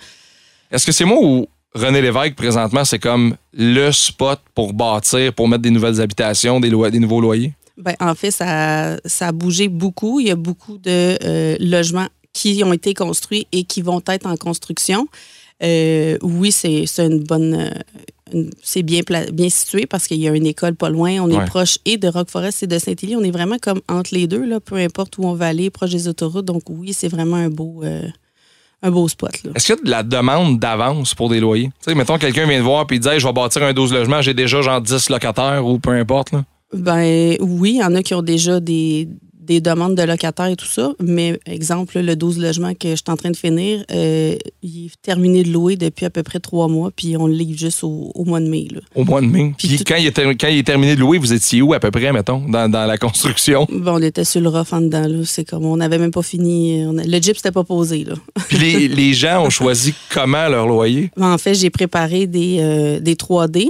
Est-ce que c'est moi ou René Lévesque, présentement, c'est comme le spot pour bâtir, pour mettre des nouvelles habitations, des, des nouveaux loyers? Ben, en fait, ça, ça a bougé beaucoup. Il y a beaucoup de euh, logements qui ont été construits et qui vont être en construction. Euh, oui, c'est une bonne. euh, c'est bien, bien situé parce qu'il y a une école pas loin. On Ouais. est proche et de Rock Forest et de Saint-Élie. On est vraiment comme entre les deux, là, peu importe où on va aller, proche des autoroutes. Donc, oui, c'est vraiment un beau, euh, un beau spot. Est-ce qu'il y a de la demande d'avance pour des loyers? Tu sais, mettons, quelqu'un vient te voir et dit Hey, je vais bâtir un 12 logements, j'ai déjà genre 10 locataires ou peu importe. Là. Ben oui, il y en a qui ont déjà des, des demandes de locataires et tout ça. Mais exemple, le 12 logements que je suis en train de finir, euh, il est terminé de louer depuis à peu près trois mois, puis on le livre juste au, au mois de mai. Là. Au mois de mai. Puis, Puis tout- quand, il est quand il est terminé de louer, vous étiez où à peu près, mettons, dans, dans la construction? Bon, on était sur le rough en dedans. là. C'est comme on n'avait même pas fini. on a- le gyps n'était pas posé. Là. [LAUGHS] Puis les, les gens ont choisi comment leur loyer? En fait, j'ai préparé des, euh, des 3D.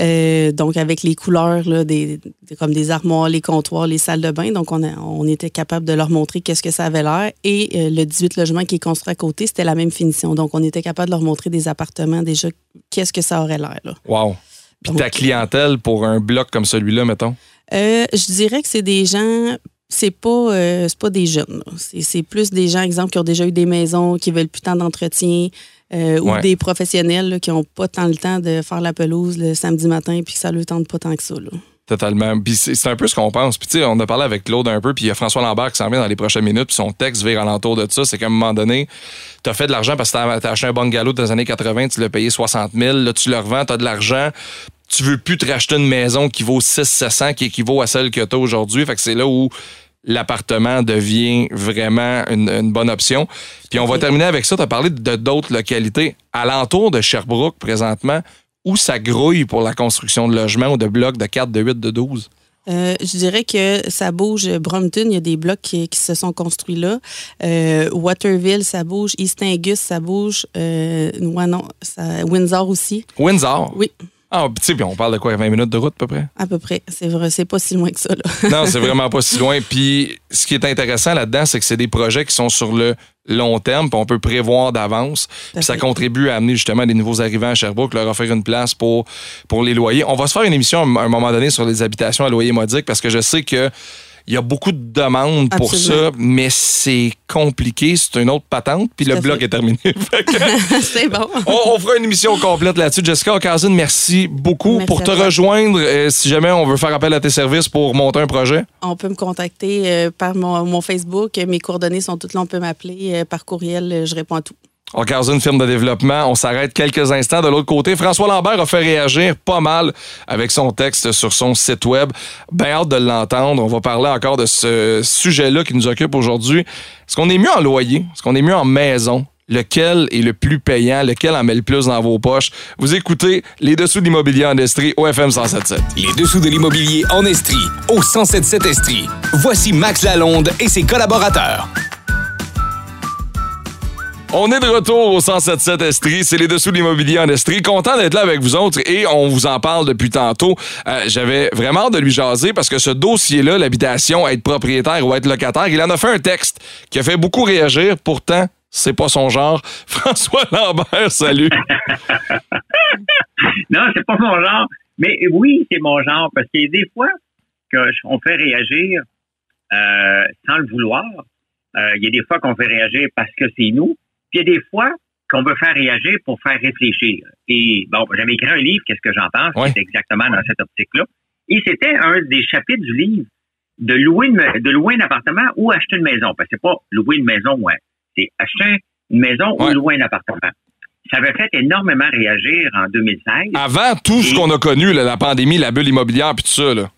Euh, donc, avec les couleurs, là, des, des- comme des armoires, les comptoirs, les salles de bain. Donc, on, a- on était capable de leur montrer qu'est-ce que ça avait l'air. Et euh, le 18 logements qui est construit à côté, c'était la même finition. Donc, on était capable de leur montrer des appartements déjà, qu'est-ce que ça aurait l'air. là. Wow. Puis Donc- ta clientèle pour un bloc comme celui-là, mettons? Euh, je dirais que c'est des gens, c'est pas, euh, c'est pas des jeunes. C'est, c'est plus des gens, exemple, qui ont déjà eu des maisons, qui veulent plus tant d'entretien, euh, ou Ouais. des professionnels là, qui ont pas tant le temps de faire la pelouse le samedi matin, puis que ça leur tente pas tant que ça. là. Totalement. Puis c'est c'est un peu ce qu'on pense. Puis tu sais, on a parlé avec Claude un peu, puis il y a François Lambert qui s'en vient dans les prochaines minutes, puis son texte vire alentour de ça. C'est qu'à un moment donné, tu as fait de l'argent parce que tu as acheté un bungalow dans les années 80, tu l'as payé 60 000, là tu le revends, tu as de l'argent. Tu veux plus te racheter une maison qui vaut 6 700 qui équivaut à celle que tu as aujourd'hui. Fait que c'est là où l'appartement devient vraiment une, une bonne option. Puis on va terminer avec ça. Tu as parlé de d'autres localités. Alentour de Sherbrooke, présentement, où ça grouille pour la construction de logements ou de blocs de 4, de 8, de 12? Euh, je dirais que ça bouge. Brompton, il y a des blocs qui, qui se sont construits là. Euh, Waterville, ça bouge. East Angus, ça bouge. Euh, ouais, non, ça- Windsor aussi. Windsor? Oui, Ah, puis tu sais, puis on parle de quoi, 20 minutes de route à peu près? à peu près. C'est vrai, c'est pas si loin que ça. Là. [LAUGHS] Non, c'est vraiment pas si [LAUGHS] loin. Puis ce qui est intéressant là-dedans, c'est que c'est des projets qui sont sur le long terme, puis on peut prévoir d'avance. Puis ça contribue à amener justement des nouveaux arrivants à Sherbrooke, leur offrir une place pour, pour les loyers. On va se faire une émission à un moment donné sur les habitations à loyer modique parce que je sais que il y a beaucoup de demandes pour ça, mais c'est compliqué. C'est une autre patente, puis le bloc fait. est terminé. [LAUGHS] [LAUGHS] C'est bon. [LAUGHS] on, on fera une émission complète là-dessus. Jessica Ocasine, merci beaucoup Merci pour te toi. rejoindre. euh, si jamais on veut faire appel à tes services pour monter un projet. On peut me contacter euh, par mon, mon Facebook. Mes coordonnées sont toutes là. On peut m'appeler euh, par courriel. Je réponds à tout. Ocasine, firme de développement. On s'arrête quelques instants de l'autre côté. François Lambert a fait réagir pas mal avec son texte sur son site web. Bien hâte de l'entendre. On va parler encore de ce sujet-là qui nous occupe aujourd'hui. Est-ce qu'on est mieux en loyer? Est-ce qu'on est mieux en maison? Lequel est le plus payant? Lequel en met le plus dans vos poches? Vous écoutez Les Dessous de l'immobilier en Estrie au FM 177. Les dessous de l'immobilier en Estrie, au 1077 Estrie. Voici Max Lalonde et ses collaborateurs. On est de retour au 177 Estrie. C'est les dessous de l'immobilier en Estrie. Content d'être là avec vous autres et on vous en parle depuis tantôt. Euh, J'avais vraiment hâte de lui jaser parce que ce dossier-là, l'habitation, être propriétaire ou être locataire, il en a fait un texte qui a fait beaucoup réagir. Pourtant, c'est pas son genre. [LAUGHS] François Lambert, salut. [LAUGHS] Non, c'est pas mon genre. Mais oui, c'est mon genre, parce a des fois qu'on fait réagir euh, sans le vouloir. Euh, il y a des fois qu'on fait réagir parce que c'est nous. Puis il y a des fois qu'on veut faire réagir pour faire réfléchir. Et bon, j'avais écrit un livre, qu'est-ce que j'en pense? Ouais. C'est exactement dans cette optique-là. Et c'était un des chapitres du livre de louer une, de louer un appartement ou acheter une maison. Parce que c'est pas louer une maison, ouais. C'est acheter une maison Ouais. ou louer un appartement. Ça avait fait énormément réagir en 2016. Avant tout ce qu'on a connu, là, la pandémie, la bulle immobilière, puis tout ça, là.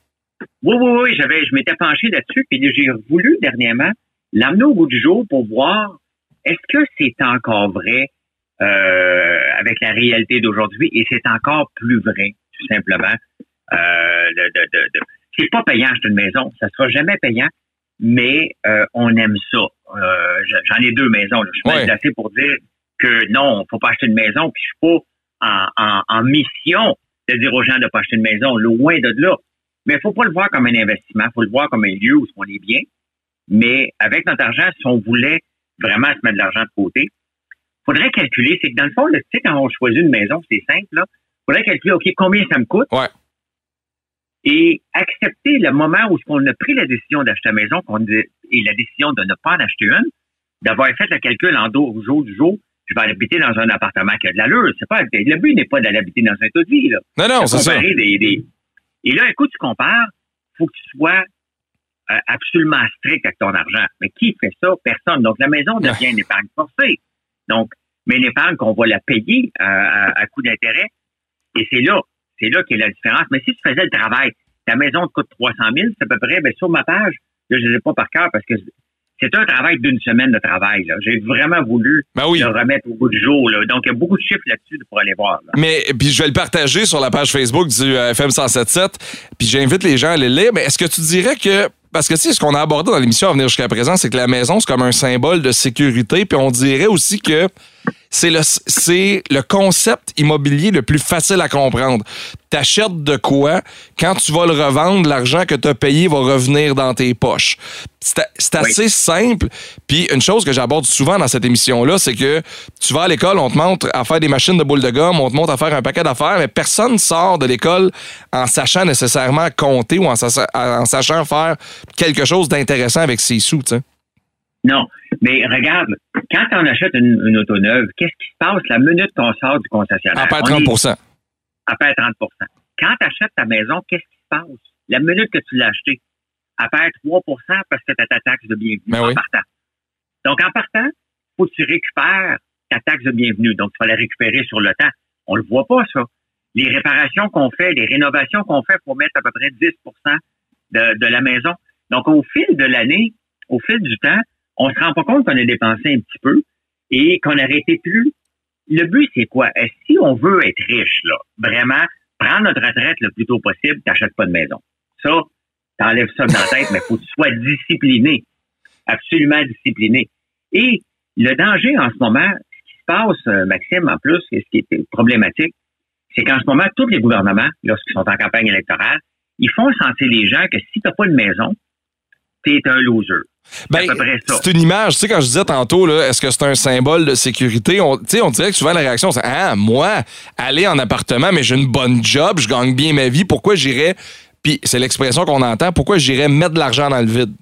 Oui, oui, oui, j'avais, je m'étais penché là-dessus, puis j'ai voulu dernièrement l'amener au bout du jour pour voir est-ce que c'est encore vrai euh, avec la réalité d'aujourd'hui, et c'est encore plus vrai, tout simplement? Euh, de, de, de, de- c'est pas payant acheter une maison, ça sera jamais payant, mais euh, on aime ça. Euh, j'en ai deux maisons, là. je suis Ouais. mal placé pour dire que non, faut pas acheter une maison, puis je suis pas en, en, en mission de dire aux gens de pas acheter une maison, loin de là. Mais il faut pas le voir comme un investissement, il faut le voir comme un lieu où on est bien. Mais avec notre argent, si on voulait vraiment se mettre de l'argent de côté, faudrait calculer. C'est que dans le fond, là, tu sais, quand on choisit une maison, c'est simple, là. faudrait calculer, OK, combien ça me coûte? Ouais. Et accepter le moment où on a pris la décision d'acheter la maison qu'on et la décision de ne pas en acheter une, d'avoir fait le calcul en dos au jour du jour, je vais habiter dans un appartement qui a de l'allure. C'est pas, le but n'est pas d'aller habiter dans un tas de vie, là. Non, non, c'est ça. des- Et là, écoute, tu compares, faut que tu sois euh, absolument strict avec ton argent. Mais qui fait ça? Personne. Donc, la maison devient une épargne forcée. Donc, mais une épargne qu'on va la payer euh, à, à coût d'intérêt. Et c'est là, c'est là qu'est la différence. Mais si tu faisais le travail, ta maison te coûte 300 000, c'est à peu près, ben, sur ma page, là, je ne l'ai pas par cœur parce que c'est un travail d'une semaine de travail. J'ai vraiment voulu Ben oui. le remettre au bout du jour. là. Donc, il y a beaucoup de chiffres là-dessus pour aller voir. là. Mais puis je vais le partager sur la page Facebook du euh, FM 177. Puis j'invite les gens à les lire. Mais est-ce que tu dirais que parce que tu sais ce qu'on a abordé dans l'émission à venir jusqu'à présent, c'est que la maison c'est comme un symbole de sécurité. Puis on dirait aussi que c'est le, c'est le concept immobilier le plus facile à comprendre. T'achètes de quoi, quand tu vas le revendre, l'argent que tu as payé va revenir dans tes poches. C'est assez simple. Puis une chose que j'aborde souvent dans cette émission-là, c'est que tu vas à l'école, on te montre à faire des machines de boules de gomme, on te montre à faire un paquet d'affaires, mais personne sort de l'école en sachant nécessairement compter ou en, sachant faire quelque chose d'intéressant avec ses sous, tu sais. Non, mais regarde, quand on achète une, auto neuve, qu'est-ce qui se passe? La minute qu'on sort du concessionnaire? À perd 30% À perd 30% Quand tu achètes ta maison, qu'est-ce qui se passe? La minute que tu l'as acheté, à perd 3% parce que tu as ta taxe de bienvenue ben en partant. Donc, en partant, il faut que tu récupères ta taxe de bienvenue. Donc, tu vas la récupérer sur le temps. On le voit pas, ça. Les réparations qu'on fait, les rénovations qu'on fait, il faut mettre à peu près 10 de, de la maison. Donc, au fil de l'année, au fil du temps, on se rend pas compte qu'on a dépensé un petit peu et qu'on n'aurait été plus. Le but, c'est quoi? Si on veut être riche, vraiment, prendre notre retraite le plus tôt possible, t'achètes pas de maison. Ça, t'enlèves ça de la tête, mais faut que tu sois discipliné. Absolument discipliné. Et le danger en ce moment, ce qui se passe, euh, Maxime, en plus, ce qui est problématique, c'est qu'en ce moment, tous les gouvernements, lorsqu'ils sont en campagne électorale, ils font sentir les gens que si t'as pas de maison, t'es un loser. Ben, c'est une image. Tu sais, quand je disais tantôt, est-ce que c'est un symbole de sécurité? On, on dirait que souvent la réaction, c'est Ah, moi, aller en appartement, mais j'ai une bonne job, je gagne bien ma vie, pourquoi j'irais? Puis c'est l'expression qu'on entend, pourquoi j'irais mettre de l'argent dans le vide?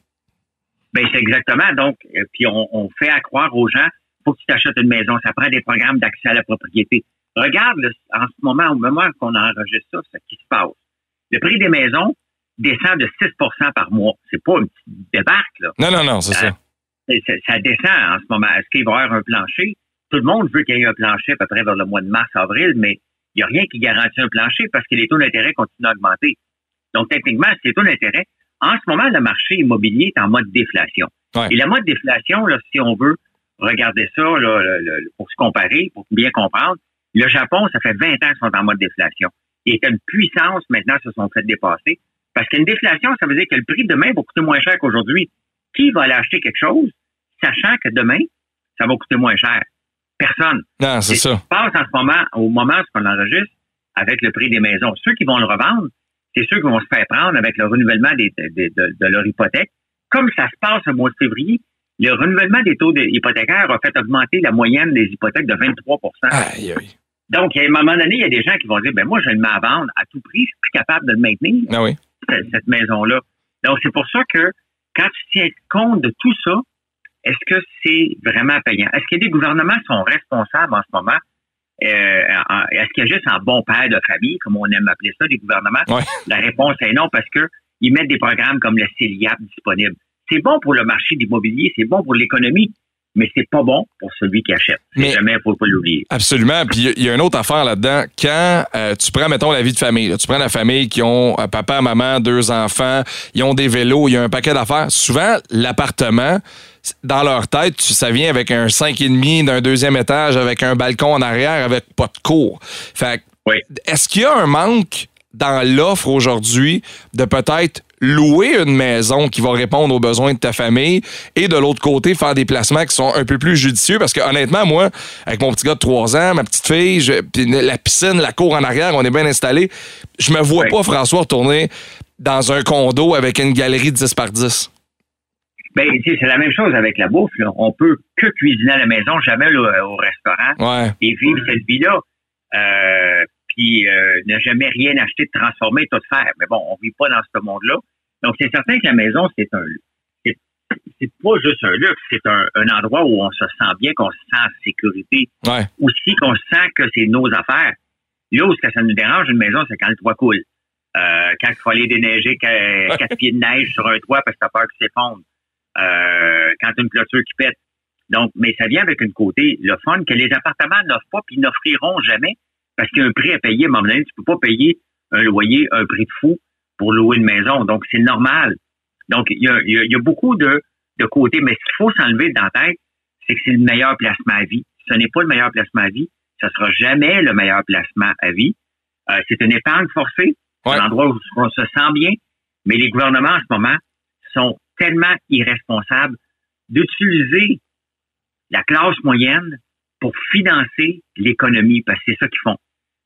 Ben, c'est exactement. Donc, euh, puis on, fait à croire aux gens, faut que tu t'achètes une maison. Ça prend des programmes d'accès à la propriété. Regarde, en ce moment, au moment qu'on enregistre ça, ce qui se passe. Le prix des maisons, descend de 6% par mois. C'est pas une petite débarque, là. Non, non, non, c'est ça. Euh, ça descend en ce moment. Est-ce qu'il va y avoir un plancher? Tout le monde veut qu'il y ait un plancher à peu près vers le mois de mars, avril, mais il n'y a rien qui garantit un plancher parce que les taux d'intérêt continuent à augmenter. Donc, techniquement, ces taux d'intérêt, en ce moment, le marché immobilier est en mode déflation. Et la mode déflation, là, si on veut regarder ça là, pour se comparer, pour bien comprendre, le Japon, ça fait 20 ans qu'ils sont en mode déflation. Il est une puissance, maintenant, se sont fait dépasser. Parce qu'une déflation, ça veut dire que le prix de demain va coûter moins cher qu'aujourd'hui. Qui va aller acheter quelque chose sachant que demain, ça va coûter moins cher? Personne. Non, c'est ça. Ce qui se passe en ce moment, au moment où on enregistre, avec le prix des maisons. Ceux qui vont le revendre, c'est ceux qui vont se faire prendre avec le renouvellement de, leur hypothèque. Comme ça se passe au mois de février, le renouvellement des taux hypothécaires a fait augmenter la moyenne des hypothèques de 23 aïe, aïe. Donc, à un moment donné, il y a des gens qui vont dire, ben moi, je le mets à vendre à tout prix, je suis plus capable de le maintenir. Ah oui cette maison-là. Donc, c'est pour ça que quand tu tiens compte de tout ça, est-ce que c'est vraiment payant? Est-ce que les gouvernements sont responsables en ce moment? Euh, est-ce qu'il y a juste un bon père de famille, comme on aime appeler ça, des gouvernements? La réponse est non, parce que ils mettent des programmes comme le CELIAP disponible. C'est bon pour le marché de l'immobilier, c'est bon pour l'économie, mais c'est pas bon pour celui qui achète. Mais jamais, faut pas l'oublier. Absolument. Puis il y a une autre affaire là-dedans. Quand euh, tu prends, mettons, la vie de famille, tu prends la famille qui ont un papa, maman, deux enfants, ils ont des vélos, il y a un paquet d'affaires. Souvent, l'appartement, dans leur tête, ça vient avec un 5,5 d'un deuxième étage, avec un balcon en arrière, avec pas de cour. Fait est-ce qu'il y a un manque dans l'offre aujourd'hui de peut-être louer une maison qui va répondre aux besoins de ta famille et de l'autre côté, faire des placements qui sont un peu plus judicieux parce que honnêtement, moi, avec mon petit gars de 3 ans, ma petite fille, la piscine, la cour en arrière, on est bien installé. Je me vois pas, François, retourner dans un condo avec une galerie de 10 par 10. Ben, c'est la même chose avec la bouffe. On peut que cuisiner à la maison, jamais au restaurant et vivre cette vie-là. Euh, qui euh, n'a jamais rien acheté de transformer, tout faire. Mais bon, on vit pas dans ce monde-là. Donc, c'est certain que la maison, c'est un c'est pas juste un luxe, c'est un, endroit où on se sent bien, qu'on se sent en sécurité. Ouais. Aussi qu'on sent que c'est nos affaires. Là où ça nous dérange, une maison, c'est quand le toit coule. Euh, quand il faut aller déneiger quatre pieds de neige sur un toit parce que t'as peur qu'il s'effondre. Euh, quand une clôture qui pète. Donc, mais ça vient avec une côté, le fun, que les appartements n'offrent pas puis n'offriront jamais parce qu'il y a un prix à payer à un moment donné. Tu peux pas payer un loyer, un prix de fou pour louer une maison. Donc, c'est normal. Donc, il y a, il y a beaucoup de, de côtés, mais ce qu'il faut s'enlever dans la tête, c'est que c'est le meilleur placement à vie. Ce n'est pas le meilleur placement à vie. Ce sera jamais le meilleur placement à vie. Euh, c'est une épargne forcée. C'est un endroit où on se sent bien. Mais les gouvernements, en ce moment, sont tellement irresponsables d'utiliser la classe moyenne pour financer l'économie, parce que c'est ça qu'ils font.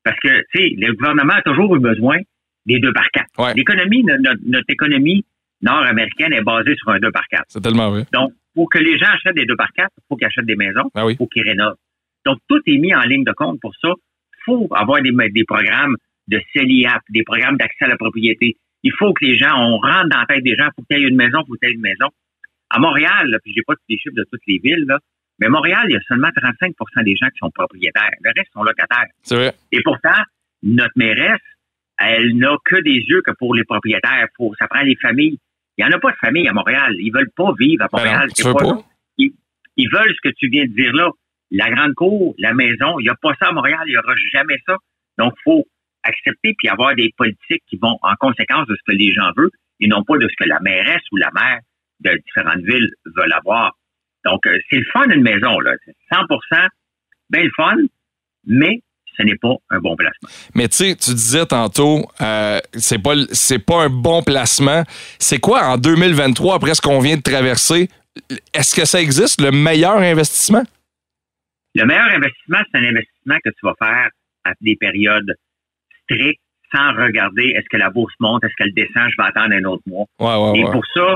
Parce que, tu sais, le gouvernement a toujours eu besoin des deux par quatre. Ouais. L'économie, notre, notre économie nord-américaine est basée sur un deux par quatre. C'est tellement vrai. Donc, pour que les gens achètent des deux par quatre, il faut qu'ils achètent des maisons, Ah oui. faut qu'ils rénovent. Donc, tout est mis en ligne de compte pour ça. Il faut avoir des, des programmes de CELIAP, des programmes d'accès à la propriété. Il faut que les gens, on rentre dans la tête des gens, faut qu'il y ait une maison, il faut qu'il y ait une maison. À Montréal, là, puis j'ai pas tous les chiffres de toutes les villes, là, mais Montréal, il y a seulement 35% des gens qui sont propriétaires. Le reste sont locataires. C'est vrai. Et pourtant, notre mairesse, elle n'a que des yeux que pour les propriétaires. Faut, ça prend les familles. Il n'y en a pas de famille à Montréal. Ils veulent pas vivre à Ben Montréal. non, C'est veux pas pas? ça. Ils, ils veulent ce que tu viens de dire là. La grande cour, la maison, il n'y a pas ça à Montréal. Il n'y aura jamais ça. Donc, faut accepter puis avoir des politiques qui vont en conséquence de ce que les gens veulent et non pas de ce que la mairesse ou la maire de différentes villes veulent avoir. Donc, euh, c'est le fun d'une maison, là. C'est 100 bien le fun, mais ce n'est pas un bon placement. Mais tu sais, tu disais tantôt, euh, c'est pas c'est pas un bon placement. C'est quoi en 2023 après ce qu'on vient de traverser Est-ce que ça existe le meilleur investissement? Le meilleur investissement, c'est un investissement que tu vas faire à des périodes strictes, sans regarder est-ce que la bourse monte, est-ce qu'elle descend, je vais attendre un autre mois. Ouais, ouais, Et ouais. pour ça,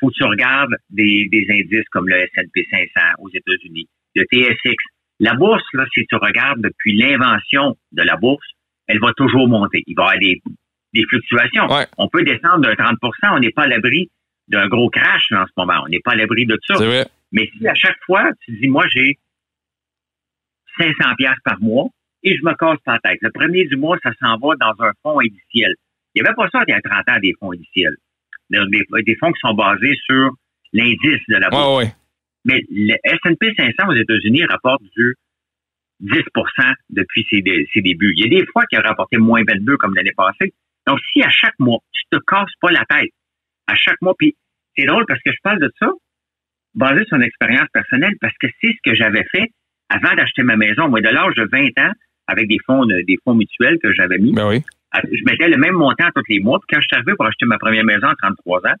faut que tu regardes des, des indices comme le S&P 500 aux États-Unis, le TSX. La bourse, là, si tu regardes depuis l'invention de la bourse, elle va toujours monter. Il va y avoir des, des fluctuations. Ouais. On peut descendre de 30% on n'est pas à l'abri d'un gros crash là, en ce moment. On n'est pas à l'abri de ça. Mais si à chaque fois, tu dis, moi, j'ai 500 pièces par mois et je me casse la tête. Le premier du mois, ça s'en va dans un fonds indiciel. Il n'y avait pas ça il y a 30 ans, des fonds indiciels. Des, des- fonds qui sont basés sur l'indice de la bourse. Ouais, ouais. Mais le S&P 500 aux États-Unis rapporte du 10% depuis ses, ses débuts. Il y a des fois qu'il a rapporté moins 22 comme l'année passée. Donc, si à chaque mois, tu te casses pas la tête, à chaque mois, puis c'est drôle parce que je parle de ça basé sur une expérience personnelle parce que c'est ce que j'avais fait avant d'acheter ma maison. Moi, de l'âge de 20 ans, avec des fonds, de- des fonds mutuels que j'avais mis, Ben oui. À- je mettais le même montant tous les mois. Puis quand je suis arrivé pour acheter ma première maison à 33 ans,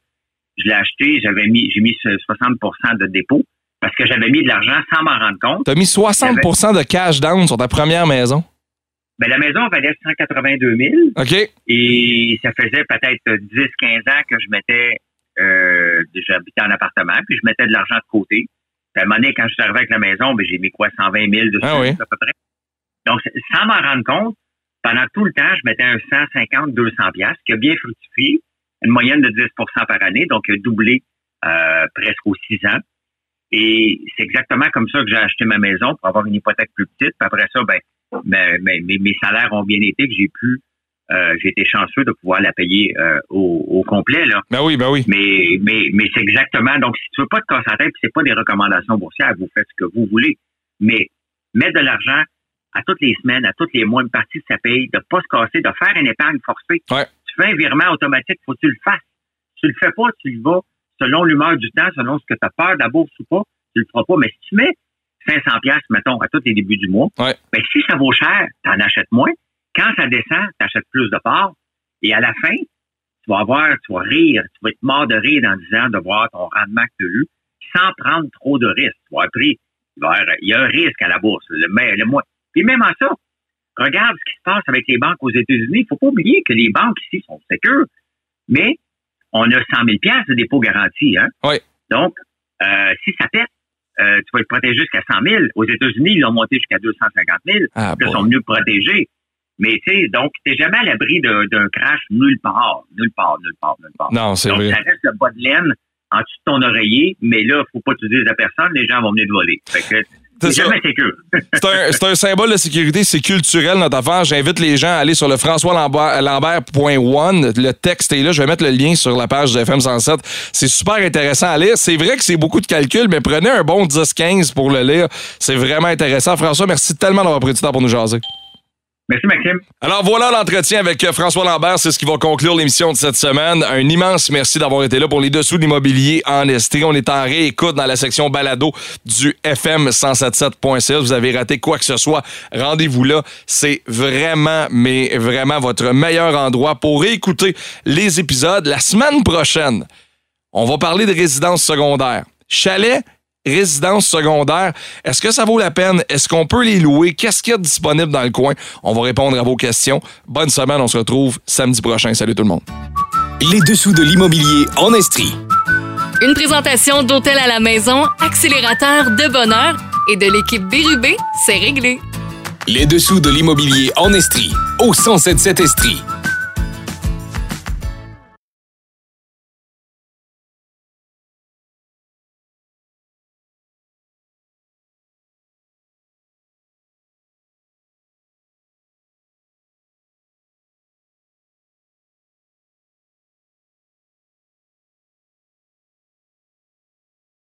je l'ai acheté, j'avais mis, j'ai mis ce 60% de dépôt parce que j'avais mis de l'argent sans m'en rendre compte. T'as mis 60% de cash down sur ta première maison? Ben, la maison valait 182 000 OK? et ça faisait peut-être 10-15 ans que je mettais, euh, j'habitais en appartement, puis je mettais de l'argent de côté. Puis à un moment donné, quand je suis arrivé avec la maison, ben, j'ai mis quoi, 120 000 dessus, Ah oui. à peu près. Donc, sans m'en rendre compte, pendant tout le temps, je mettais un 150, 200 piastres, qui a bien fructifié, une moyenne de 10% par année, donc doublé euh, presque aux 6 ans. Et c'est exactement comme ça que j'ai acheté ma maison pour avoir une hypothèque plus petite. Puis après ça, ben, ben, ben, mes, mes salaires ont bien été, que j'ai pu, euh, j'ai été chanceux de pouvoir la payer euh, au, au complet. Là. Ben oui, ben oui. Mais, mais, mais c'est exactement. Donc, si tu veux pas te casser la tête, puis c'est pas des recommandations boursières, vous faites ce que vous voulez. Mais mettre de l'argent à toutes les semaines, à tous les mois, une partie de sa paye, de pas se casser, de faire une épargne forcée. Ouais. Tu fais un virement automatique, faut que tu le fasses. Tu le fais pas, tu y vas selon l'humeur du temps, selon ce que tu as peur de la bourse ou pas, tu le feras pas. Mais si tu mets 500 pièces mettons, à tous les débuts du mois, Ouais. ben, si ça vaut cher, tu en achètes moins. Quand ça descend, tu achètes plus de parts. Et à la fin, tu vas avoir, tu vas rire, tu vas être mort de rire dans 10 ans de voir ton rendement que tu as eu sans prendre trop de risques. Tu vas avoir pris, il y a un risque à la bourse. Le, le mois. Puis même en ça, regarde ce qui se passe avec les banques aux États-Unis. Il faut pas oublier que les banques ici sont sécures, mais on a 100 000 de dépôt garanti. Hein? Oui. Donc, euh, si ça pète, euh, tu vas être protégé jusqu'à 100 000. Aux États-Unis, ils l'ont monté jusqu'à 250 000. Ah, ils bon. sont mieux protégés. Mais tu sais, donc, t'es jamais à l'abri d'un crash nulle part, nulle part, nulle part, nulle part. Non, c'est donc, vrai. ça reste le bas de laine en dessous de ton oreiller, mais là, faut pas que tu dises à personne, les gens vont venir te voler. Fait que C'est c'est ça. jamais sécure. [LAUGHS] C'est un, c'est un symbole de sécurité, c'est culturel notre affaire. J'invite les gens à aller sur le françoislambert.one. Le texte est là. Je vais mettre le lien sur la page de FM 107. C'est super intéressant à lire. C'est vrai que c'est beaucoup de calculs, mais prenez un bon 10-15 pour le lire. C'est vraiment intéressant. François, merci tellement d'avoir pris du temps pour nous jaser. Merci, Maxime. Alors voilà l'entretien avec euh, François Lambert, c'est ce qui va conclure l'émission de cette semaine. Un immense merci d'avoir été là pour les dessous de l'immobilier en Estrie. On est en réécoute dans la section balado du FM177.ca. Vous avez raté quoi que ce soit, rendez-vous là. C'est vraiment, mais vraiment votre meilleur endroit pour écouter les épisodes. La semaine prochaine, on va parler de résidence secondaire. Chalet résidences secondaires. Est-ce que ça vaut la peine? Est-ce qu'on peut les louer? Qu'est-ce qu'il y a de disponible dans le coin? On va répondre à vos questions. Bonne semaine, on se retrouve samedi prochain. Salut tout le monde. Les dessous de l'immobilier en Estrie. Une présentation d'Hôtel à la maison, accélérateur de bonheur et de l'équipe Bérubé, c'est réglé. Les dessous de l'immobilier en Estrie. Au 1077 Estrie.